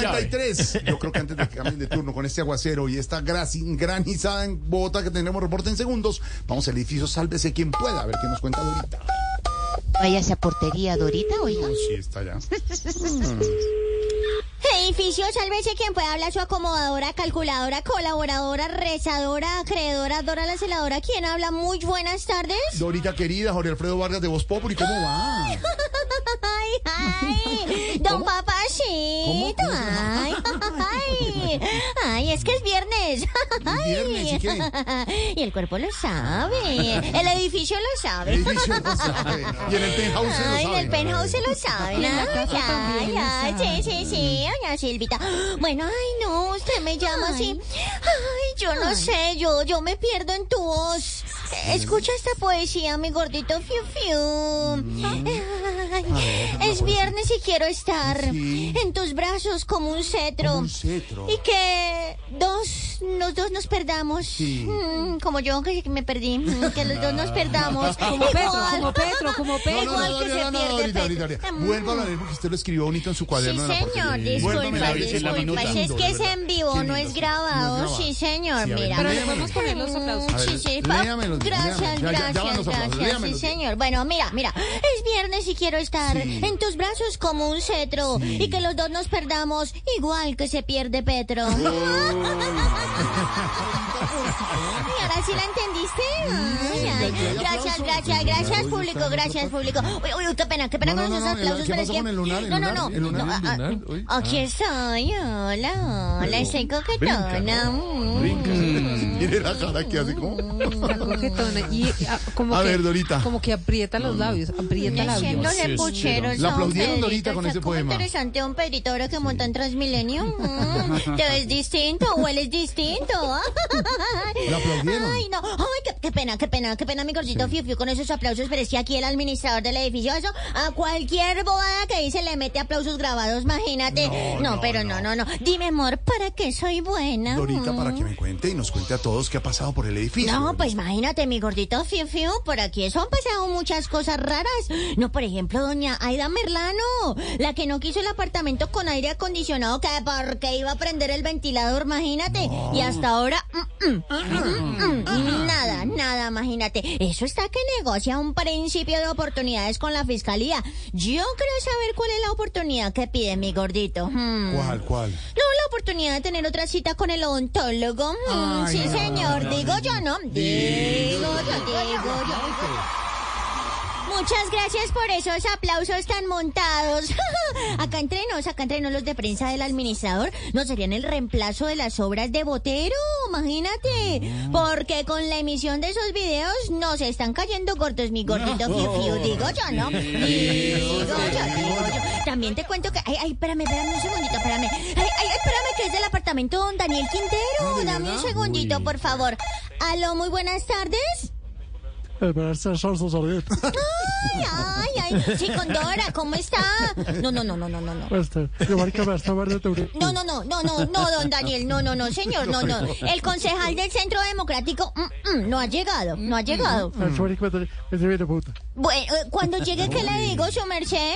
6.53. Yo creo que antes de que cambien de turno con este aguacero y esta granizada en Bogotá que tenemos reporte en segundos, vamos al edificio Sálvese quien pueda, a ver qué nos cuenta Dorita. Vaya a portería, Dorita, oiga. Sí, está ya. Edificio, sálvese quien pueda hablar su acomodadora, calculadora, colaboradora, rezadora, acreedora, dora la celadora. ¿Quién habla? Muy buenas tardes. Dorita querida, Jorge Alfredo Vargas de Voz Populi, ¿cómo va? Ay, ay, don Ay, ay, ay, es que es viernes. Es viernes, ¿y qué? Y el cuerpo lo sabe. El edificio lo sabe. El edificio lo sabe. Y en el penthouse se lo Ay, sabe. en el penthouse se lo la Ay, ay, ay, sí, sí, sí, doña Silvita. Bueno, ay, no, usted me llama así. Ay, yo no sé, yo, yo me pierdo en tu voz. Escucha esta poesía, mi gordito fiu fiu. Ay, y quiero estar Sí. en tus brazos como un cetro. Como un cetro. Y que dos, los dos nos perdamos. Sí. Mm, como yo que me perdí. Mm, Que los dos nos perdamos. Como Petro, como Petro, como No, Petro. no, Igual no, que no, se no, no, Dorita. Mm. Vuelva a leer porque usted lo escribió bonito en su Sí, cuaderno de la señor, disculpa, disculpa. Si es que es en vivo, no es sí. grabado. No es Sí, señor, Sí, mira. Pero le podemos poner los aplausos. Sí, sí, Gracias, gracias, gracias. Sí, señor. Bueno, mira, mira. Es viernes y quiero estar Sí. en tus brazos como un cetro. Sí. Y que los dos nos perdamos igual que se pierde Petro. Y ahora sí la entendiste. Ay, Gracias, gracias, gracias, público, gracias, público. Uy, uy, qué pena, qué pena con esos aplausos, ¿qué pasó con el lunar? No, no, no. ah, ah. Aquí estoy, hola, hola, estoy coquetona. Mm. Mire la cara que hace como... Está coquetona y ah, como A que, ver, Dorita. Como que aprieta los labios, aprieta labios. Haciéndole pucheros. La a un aplaudieron, Pedrito, Dorita, con ese poema. interesante un Pedrito ahora que monta en Transmilenio. Mm, Te ves distinto, hueles distinto. La aplaudieron. Ay, no. Ay, qué, qué pena, qué pena, qué pena, mi gordito fiu fiu con esos aplausos. Pero es que aquí el administrador del edificio, eso, a cualquier bobada que dice le mete aplausos grabados, imagínate. No, pero no, no, no. Dime, amor, ¿para qué soy buena? Dorita, Mm. para que me cuente y nos cuente a todos qué ha pasado por el edificio. No, pues imagínate, mi gordito fiu fiu, por aquí eso han pasado muchas cosas raras. No, por ejemplo, doña Aida Merlano, la que no quiso el apartamento con aire acondicionado, que porque iba a prender el ventilador, imagínate. Y hasta ahora, mm, mm, mm, nada, nada, imagínate. Eso está que negocia un principio de oportunidades con la fiscalía. Yo quiero saber cuál es la oportunidad que pide mi gordito. Hmm. ¿Cuál, cuál? No, la oportunidad de tener otra cita con el odontólogo. Mm, Ay, sí, no, señor. no, digo yo, ¿no? Digo yo, digo yo. Muchas gracias por esos aplausos tan montados. acá entre nos, acá entre nos los de prensa del administrador, no serían el reemplazo de las obras de Botero, imagínate. Porque con la emisión de esos videos nos están cayendo cortos, mi gordito fiu fiu, digo yo, ¿no? Digo yo, digo yo. También te cuento que, ay, ay, espérame, espérame un segundito, espérame. Ay, ay, espérame que es del apartamento don Daniel Quintero. Dame un segundito, por favor. Aló, muy buenas tardes. Ay, ay, ay. Sí, con Dora, ¿cómo está? No, no, no, no, no, no, no. No, no, no, no, no, no, don Daniel, no, no, no, señor, no, no. El concejal del Centro Democrático mm, mm, no ha llegado, no ha llegado. Bueno, eh, cuando llegue, ¿qué le digo, su merced?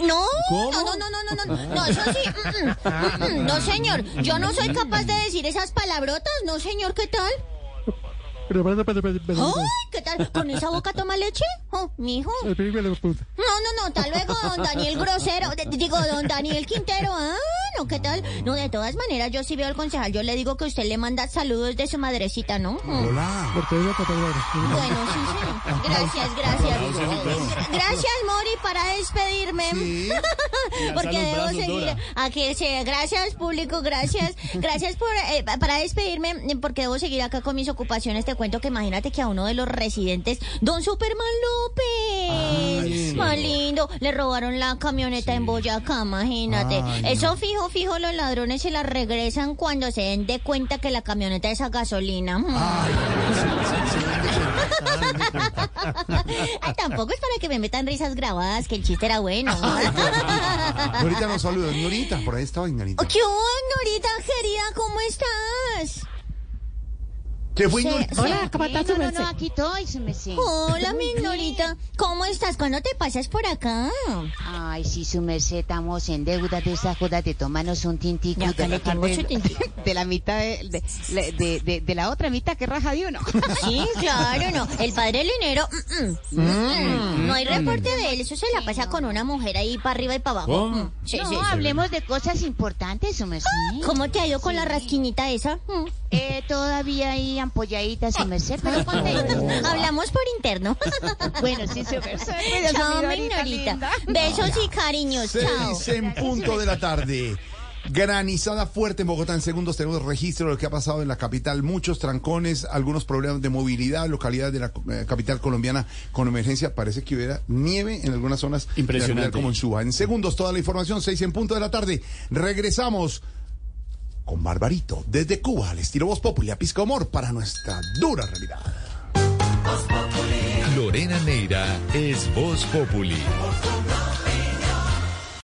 No, no, no, no, no, no, no, no, eso sí, mm, mm, mm, no, señor, yo no soy capaz de decir esas palabrotas, no, señor, ¿qué tal? Ay, ¿qué tal? ¿Con esa boca toma leche? Oh, mijo. No, no, no, hasta luego, don Daniel Grosero. Digo, don Daniel Quintero. Ah, no, ¿qué tal? No, de todas maneras, yo sí veo al concejal. Yo le digo que usted le manda saludos de su madrecita, ¿no? Hola. Bueno, sí, señor. Gracias, gracias. Gracias, Mori, para despedirme. Sí. Porque debo seguir. Aquí sí, gracias, público, gracias. Gracias por eh, pa- para despedirme, porque debo seguir acá con mis ocupaciones. Te cuento que imagínate que a uno de los residentes, don Superman López, más lindo, le robaron la camioneta en Boyacá, imagínate. Ay, Eso fijo, fijo, los ladrones se la regresan cuando se den de cuenta que la camioneta es a gasolina. Mm. Ay, tampoco es para que me metan risas grabadas, que el chiste era bueno. Norita nos saluda. Norita, por ahí estaba Ignorita. ¿Qué hubo, Norita querida? ¿Cómo estás? ¿Qué fue, Sí, Ignorita? sí. Hola, ¿cómo estás, su No, no, merced? no, aquí estoy, su merced. Hola, mi Ignorita. ¿Cómo estás? ¿Cuándo te pasas por acá? Ay, sí, su merced, estamos en deuda de esa joda de tomarnos un tintico Ya, de, tengo de, de la mitad de, de, de- de- de la otra mitad que raja de uno. Sí, claro, no. El padre Linero, mm, mm, mm, no hay reporte de él. Eso se la pasa con una mujer ahí para arriba y para abajo. Mm, Sí, no, sí. hablemos de cosas importantes, su merced. ¿Cómo te ha ido con la rasquiñita esa? Eh, todavía ahí ampolladitas, su merced, pero contenta. Hablamos por interno. Bueno, sí, su merced. Chao, mi mi Ignorita. Besos y cariños. Chao. Seis en punto de la tarde. Granizada fuerte en Bogotá. En segundos tenemos registro de lo que ha pasado en la capital. Muchos trancones, algunos problemas de movilidad, localidades de la eh, capital colombiana con emergencia. Parece que hubiera nieve en algunas zonas. de la Impresionante. Como en Suba. En segundos toda la información. Seis en punto de la tarde. Regresamos con Barbarito desde Cuba al estilo Voz Populi a Pisco Amor para nuestra dura realidad. Lorena Neira es Voz Populi.